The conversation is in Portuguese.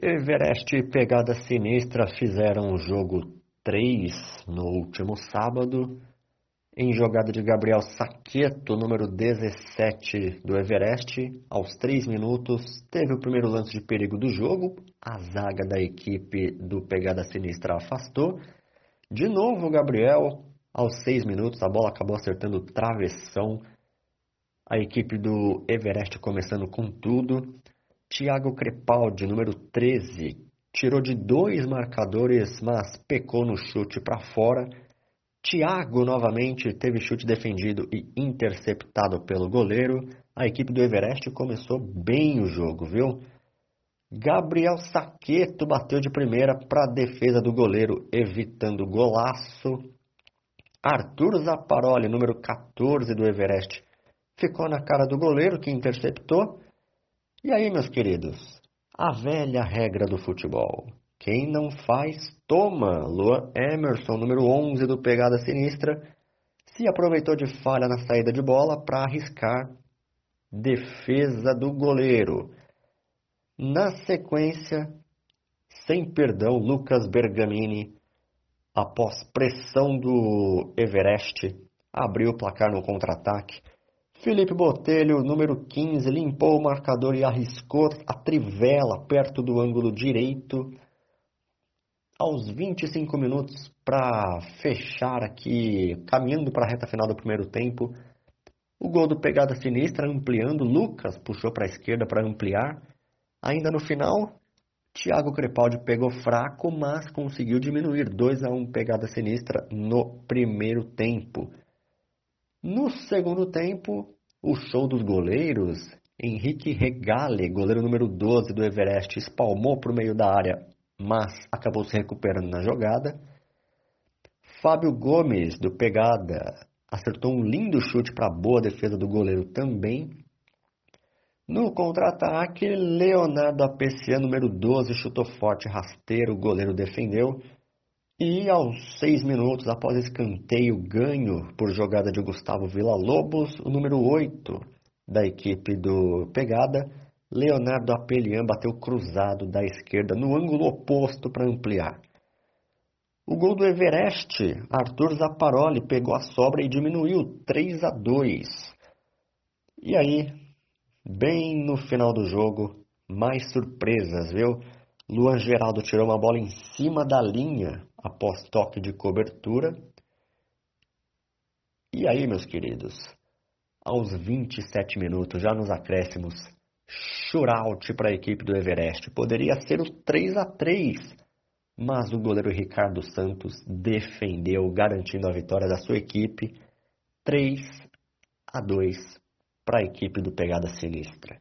Everest e Pegada Sinistra fizeram o jogo 3 no último sábado. Em jogada de Gabriel Saqueto, número 17 do Everest, aos 3 minutos, teve o primeiro lance de perigo do jogo. A zaga da equipe do Pegada Sinistra afastou. De novo, Gabriel, aos 6 minutos, a bola acabou acertando travessão. A equipe do Everest começando com tudo. Thiago Crepaldi, número 13, tirou de dois marcadores, mas pecou no chute para fora. Thiago novamente teve chute defendido e interceptado pelo goleiro. A equipe do Everest começou bem o jogo, viu? Gabriel Saqueto bateu de primeira para a defesa do goleiro, evitando golaço. Arthur Zaparoli, número 14 do Everest, ficou na cara do goleiro que interceptou e aí, meus queridos, a velha regra do futebol. Quem não faz, toma. Luan Emerson, número 11 do Pegada Sinistra, se aproveitou de falha na saída de bola para arriscar defesa do goleiro. Na sequência, sem perdão, Lucas Bergamini, após pressão do Everest, abriu o placar no contra-ataque Felipe Botelho, número 15, limpou o marcador e arriscou a trivela perto do ângulo direito. Aos 25 minutos para fechar aqui, caminhando para a reta final do primeiro tempo, o gol do pegada sinistra ampliando, Lucas puxou para a esquerda para ampliar. Ainda no final, Thiago Crepaldi pegou fraco, mas conseguiu diminuir 2 a 1 pegada sinistra no primeiro tempo. No segundo tempo, o show dos goleiros, Henrique Regale, goleiro número 12 do Everest, espalmou para o meio da área, mas acabou se recuperando na jogada. Fábio Gomes, do Pegada, acertou um lindo chute para boa defesa do goleiro também. No contra-ataque, Leonardo Apecia, número 12, chutou forte, rasteiro, o goleiro defendeu. E aos seis minutos, após escanteio ganho por jogada de Gustavo Villa-Lobos, o número 8 da equipe do Pegada, Leonardo Apelian bateu cruzado da esquerda no ângulo oposto para ampliar. O gol do Everest, Arthur Zaparoli pegou a sobra e diminuiu 3 a 2. E aí, bem no final do jogo, mais surpresas, viu? Luan Geraldo tirou uma bola em cima da linha após toque de cobertura. E aí, meus queridos, aos 27 minutos, já nos acréscimos, shootout para a equipe do Everest. Poderia ser o 3 a 3 mas o goleiro Ricardo Santos defendeu, garantindo a vitória da sua equipe. 3 a 2 para a equipe do Pegada Sinistra.